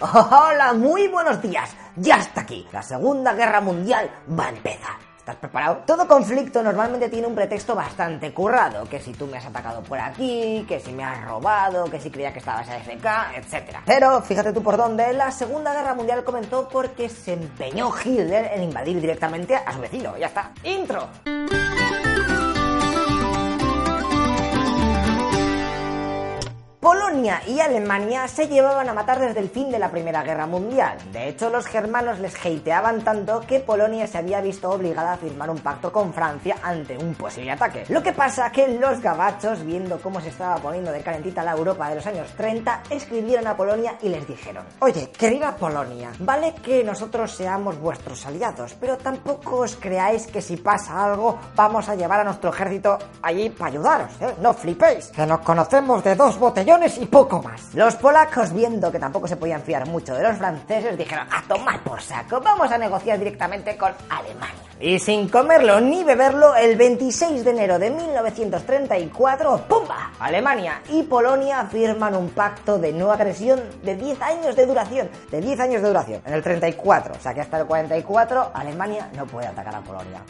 Hola, muy buenos días. Ya está aquí. La Segunda Guerra Mundial va a empezar. ¿Estás preparado? Todo conflicto normalmente tiene un pretexto bastante currado, que si tú me has atacado por aquí, que si me has robado, que si creía que estabas AFK, etc. Pero fíjate tú por dónde, la Segunda Guerra Mundial comenzó porque se empeñó Hitler en invadir directamente a su vecino. Ya está. Intro. Polonia y Alemania se llevaban a matar desde el fin de la Primera Guerra Mundial. De hecho, los germanos les hateaban tanto que Polonia se había visto obligada a firmar un pacto con Francia ante un posible ataque. Lo que pasa que los gabachos, viendo cómo se estaba poniendo de calentita la Europa de los años 30, escribieron a Polonia y les dijeron, oye, querida Polonia, vale que nosotros seamos vuestros aliados, pero tampoco os creáis que si pasa algo vamos a llevar a nuestro ejército allí para ayudaros, ¿eh? No flipéis, que nos conocemos de dos botellones y poco más. Los polacos, viendo que tampoco se podían fiar mucho de los franceses, dijeron, a tomar por saco, vamos a negociar directamente con Alemania. Y sin comerlo ni beberlo, el 26 de enero de 1934, ¡pumba! Alemania y Polonia firman un pacto de no agresión de 10 años de duración. De 10 años de duración, en el 34. O sea que hasta el 44 Alemania no puede atacar a Polonia.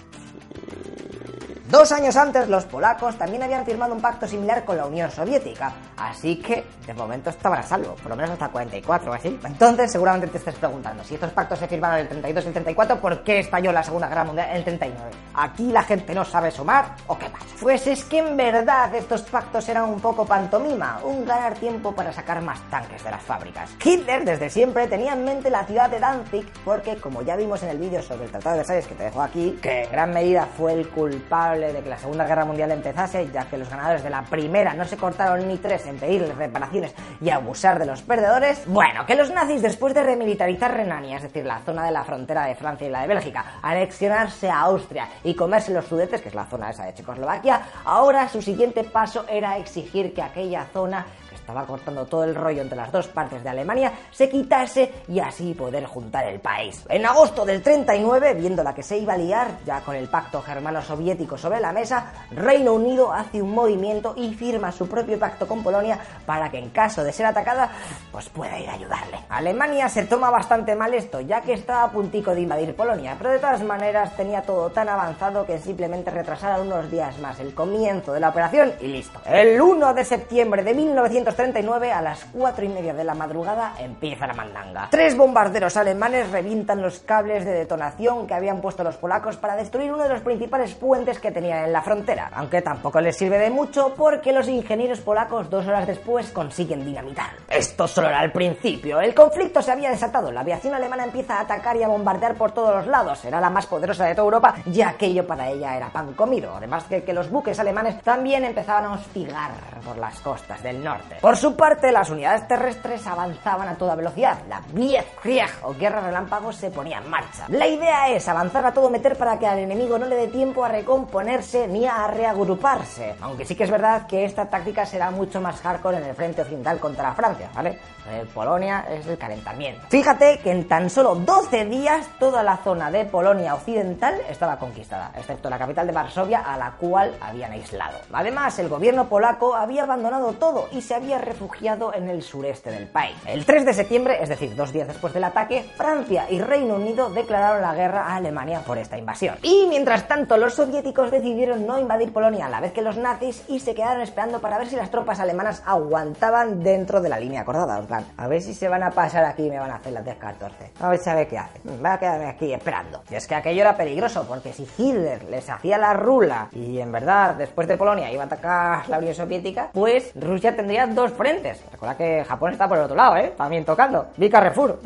Dos años antes, los polacos también habían firmado un pacto similar con la Unión Soviética, así que de momento estaban a salvo, por lo menos hasta el 44 o así. Entonces, seguramente te estés preguntando, si estos pactos se firmaron en el 32 y el 34, ¿por qué estalló la Segunda Guerra Mundial en el 39? ¿Aquí la gente no sabe sumar o qué más? Pues es que en verdad estos pactos eran un poco pantomima, un ganar tiempo para sacar más tanques de las fábricas. Hitler desde siempre tenía en mente la ciudad de Danzig porque, como ya vimos en el vídeo sobre el Tratado de Versalles que te dejo aquí, que en gran medida fue el culpable de que la Segunda Guerra Mundial empezase, ya que los ganadores de la primera no se cortaron ni tres en pedirles reparaciones y abusar de los perdedores. Bueno, que los nazis, después de remilitarizar Renania, es decir, la zona de la frontera de Francia y la de Bélgica, anexionarse a Austria y comerse los Sudetes, que es la zona esa de Checoslovaquia, ahora su siguiente paso era exigir que aquella zona estaba cortando todo el rollo entre las dos partes de Alemania, se quitase y así poder juntar el país. En agosto del 39, viendo la que se iba a liar, ya con el pacto germano-soviético sobre la mesa, Reino Unido hace un movimiento y firma su propio pacto con Polonia para que en caso de ser atacada, pues pueda ir a ayudarle. Alemania se toma bastante mal esto, ya que estaba a puntico de invadir Polonia, pero de todas maneras tenía todo tan avanzado que simplemente retrasaron unos días más el comienzo de la operación y listo. El 1 de septiembre de 1939 39 a las 4 y media de la madrugada empieza la mandanga. Tres bombarderos alemanes revientan los cables de detonación que habían puesto los polacos para destruir uno de los principales puentes que tenían en la frontera, aunque tampoco les sirve de mucho porque los ingenieros polacos dos horas después consiguen dinamitar. Esto solo era el principio, el conflicto se había desatado, la aviación alemana empieza a atacar y a bombardear por todos los lados, era la más poderosa de toda Europa y aquello para ella era pan comido, además que, que los buques alemanes también empezaban a hostigar por las costas del norte. Por su parte, las unidades terrestres avanzaban a toda velocidad. La Blitzkrieg o guerra relámpago se ponía en marcha. La idea es avanzar a todo meter para que al enemigo no le dé tiempo a ni a reagruparse. Aunque sí que es verdad que esta táctica será mucho más hardcore en el frente occidental contra Francia, ¿vale? Eh, Polonia es el calentamiento. Fíjate que en tan solo 12 días toda la zona de Polonia occidental estaba conquistada, excepto la capital de Varsovia a la cual habían aislado. Además, el gobierno polaco había abandonado todo y se había refugiado en el sureste del país. El 3 de septiembre, es decir, dos días después del ataque, Francia y Reino Unido declararon la guerra a Alemania por esta invasión. Y mientras tanto, los soviéticos decidieron no invadir Polonia a la vez que los nazis y se quedaron esperando para ver si las tropas alemanas aguantaban dentro de la línea acordada. A ver si se van a pasar aquí y me van a hacer las 10-14. A ver sabe qué hacen. Voy a quedarme aquí esperando. Y es que aquello era peligroso, porque si Hitler les hacía la rula y en verdad después de Polonia iba a atacar la Unión Soviética, pues Rusia tendría dos frentes. Recuerda que Japón está por el otro lado, ¿eh? También tocando. Vi Carrefour,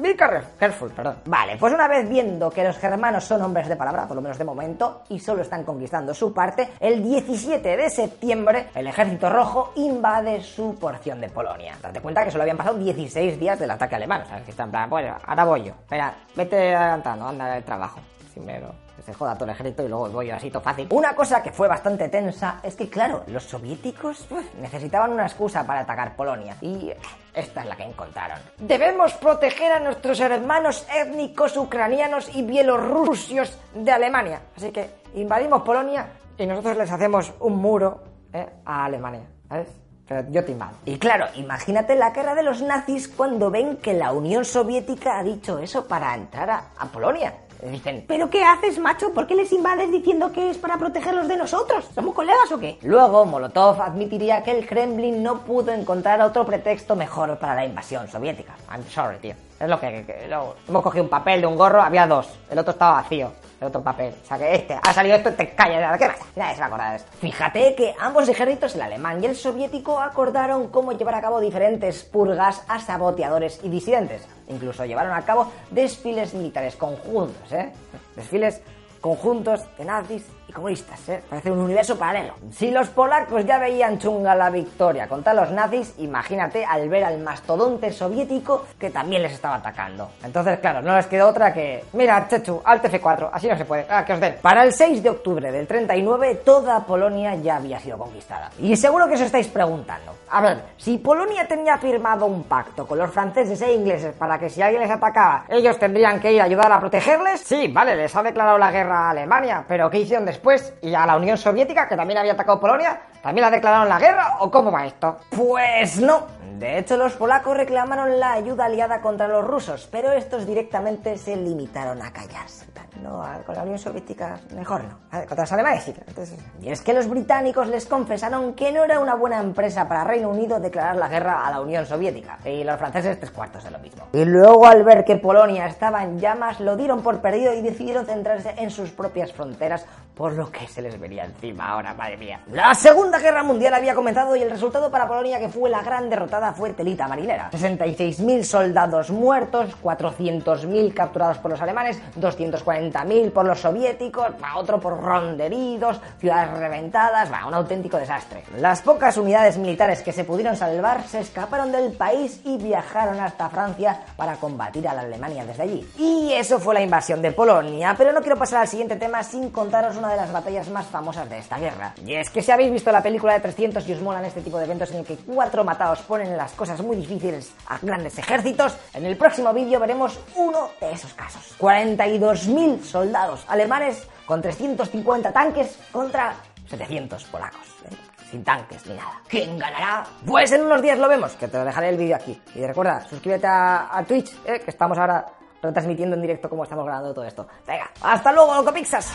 perdón. Vale, pues una vez viendo que los germanos son hombres de palabra, por lo menos de momento, y solo están conquistando su parte, el 17 de septiembre el ejército rojo invade su porción de Polonia. Date cuenta que solo habían pasado 16 días del ataque alemán. O sea, que está en plan, bueno, ahora voy yo. Espera, vete adelantando, anda el trabajo. Primero se joda todo el ejército y luego voy así todo fácil. Una cosa que fue bastante tensa es que, claro, los soviéticos necesitaban una excusa para atacar Polonia. Y esta es la que encontraron. Debemos proteger a nuestros hermanos étnicos ucranianos y bielorrusios de Alemania. Así que invadimos Polonia y nosotros les hacemos un muro ¿eh? a Alemania. ¿Sabes? Pero yo te invado. Y claro, imagínate la cara de los nazis cuando ven que la Unión Soviética ha dicho eso para entrar a, Polonia. Dicen, ¿pero qué haces, macho? ¿Por qué les invades diciendo que es para protegerlos de nosotros? ¿Somos colegas o qué? Luego, Molotov admitiría que el Kremlin no pudo encontrar otro pretexto mejor para la invasión soviética. I'm sorry, tío. Es lo que... que- hemos cogido un papel de un gorro, había dos. El otro estaba vacío. El otro papel. O sea que este, ha salido esto te callas. ¿Qué pasa? Nadie se va a acordar de esto. Fíjate que ambos ejércitos, el alemán y el soviético, acordaron cómo llevar a cabo diferentes purgas a saboteadores y disidentes. Incluso llevaron a cabo desfiles militares conjuntos, ¿eh? Desfiles conjuntos de nazis y comunistas, ¿eh? Parece un universo paralelo. Si los polacos ya veían chunga la victoria contra los nazis, imagínate al ver al mastodonte soviético que también les estaba atacando. Entonces, claro, no les quedó otra que... Mira, Chechu, Alt F4, así no se puede. Ah, que os den. Para el 6 de octubre del 39, toda Polonia ya había sido conquistada. Y seguro que os estáis preguntando. A ver, si Polonia tenía firmado un pacto con los franceses e ingleses para que si alguien les atacaba, ellos tendrían que ir a ayudar a protegerles, sí, vale, les ha declarado la guerra a Alemania, pero ¿qué hicieron después? ¿Y a la Unión Soviética, que también había atacado Polonia? ¿También la declararon la guerra o cómo va esto? Pues no. De hecho, los polacos reclamaron la ayuda aliada contra los rusos, pero estos directamente se limitaron a callarse. No, con la Unión Soviética mejor no. Contra los alemanes sí. entonces- Y es que los británicos les confesaron que no era una buena empresa para Reino Unido declarar la guerra a la Unión Soviética. Y los franceses tres cuartos de lo mismo. Y luego al ver que Polonia estaba en llamas, lo dieron por perdido y decidieron centrarse en sus propias fronteras, por lo que se les venía encima ahora, madre mía. La Segunda Guerra Mundial había comenzado y el resultado para Polonia, que fue la gran derrotada, fue telita marinera. 66.000 soldados muertos, 400.000 capturados por los alemanes, 240.000 por los soviéticos, otro por ron de heridos, ciudades reventadas, va un auténtico desastre. Las pocas unidades militares que se pudieron salvar se escaparon del país y viajaron hasta Francia para combatir a la Alemania desde allí. Y eso fue la invasión de Polonia, pero no quiero pasar al siguiente tema sin contaros una de las batallas más famosas de esta guerra. Y es que si habéis visto la película de 300 y os molan este tipo de eventos en el que cuatro matados ponen las cosas muy difíciles a grandes ejércitos, en el próximo vídeo veremos uno de esos casos. 42.000 soldados alemanes con 350 tanques contra 700 polacos. ¿eh? Sin tanques ni nada. ¿Quién ganará? Pues en unos días lo vemos, que te dejaré el vídeo aquí. Y recuerda, suscríbete a, a Twitch, ¿eh? que estamos ahora retransmitiendo en directo cómo estamos grabando todo esto. Venga, hasta luego, Locopixas.